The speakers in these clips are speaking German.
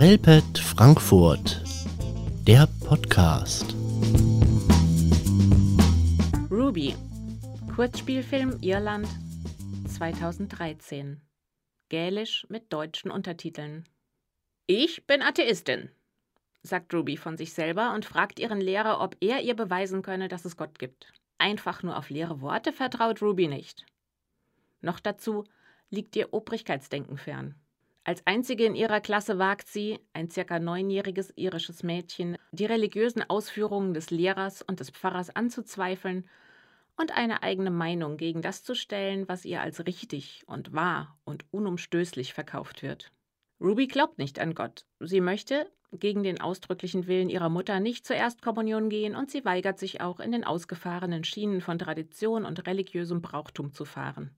Relpet Frankfurt, der Podcast. Ruby, Kurzspielfilm Irland 2013. Gälisch mit deutschen Untertiteln. Ich bin Atheistin, sagt Ruby von sich selber und fragt ihren Lehrer, ob er ihr beweisen könne, dass es Gott gibt. Einfach nur auf leere Worte vertraut Ruby nicht. Noch dazu liegt ihr Obrigkeitsdenken fern. Als einzige in ihrer Klasse wagt sie, ein circa neunjähriges irisches Mädchen, die religiösen Ausführungen des Lehrers und des Pfarrers anzuzweifeln und eine eigene Meinung gegen das zu stellen, was ihr als richtig und wahr und unumstößlich verkauft wird. Ruby glaubt nicht an Gott. Sie möchte, gegen den ausdrücklichen Willen ihrer Mutter, nicht zur Erstkommunion gehen und sie weigert sich auch, in den ausgefahrenen Schienen von Tradition und religiösem Brauchtum zu fahren.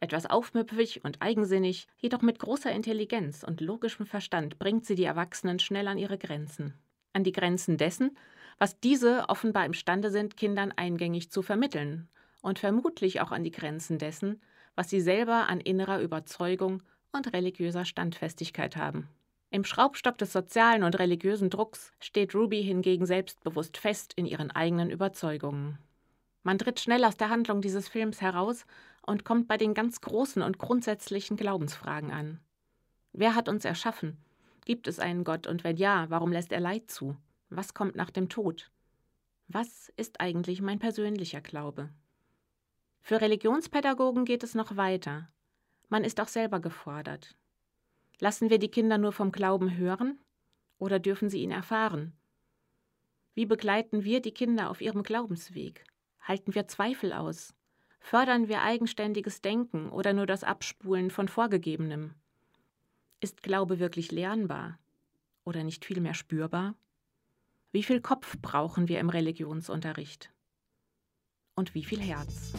Etwas aufmüpfig und eigensinnig, jedoch mit großer Intelligenz und logischem Verstand bringt sie die Erwachsenen schnell an ihre Grenzen. An die Grenzen dessen, was diese offenbar imstande sind, Kindern eingängig zu vermitteln, und vermutlich auch an die Grenzen dessen, was sie selber an innerer Überzeugung und religiöser Standfestigkeit haben. Im Schraubstock des sozialen und religiösen Drucks steht Ruby hingegen selbstbewusst fest in ihren eigenen Überzeugungen. Man tritt schnell aus der Handlung dieses Films heraus und kommt bei den ganz großen und grundsätzlichen Glaubensfragen an. Wer hat uns erschaffen? Gibt es einen Gott und wenn ja, warum lässt er Leid zu? Was kommt nach dem Tod? Was ist eigentlich mein persönlicher Glaube? Für Religionspädagogen geht es noch weiter. Man ist auch selber gefordert. Lassen wir die Kinder nur vom Glauben hören oder dürfen sie ihn erfahren? Wie begleiten wir die Kinder auf ihrem Glaubensweg? Halten wir Zweifel aus? Fördern wir eigenständiges Denken oder nur das Abspulen von Vorgegebenem? Ist Glaube wirklich lernbar oder nicht vielmehr spürbar? Wie viel Kopf brauchen wir im Religionsunterricht? Und wie viel Herz?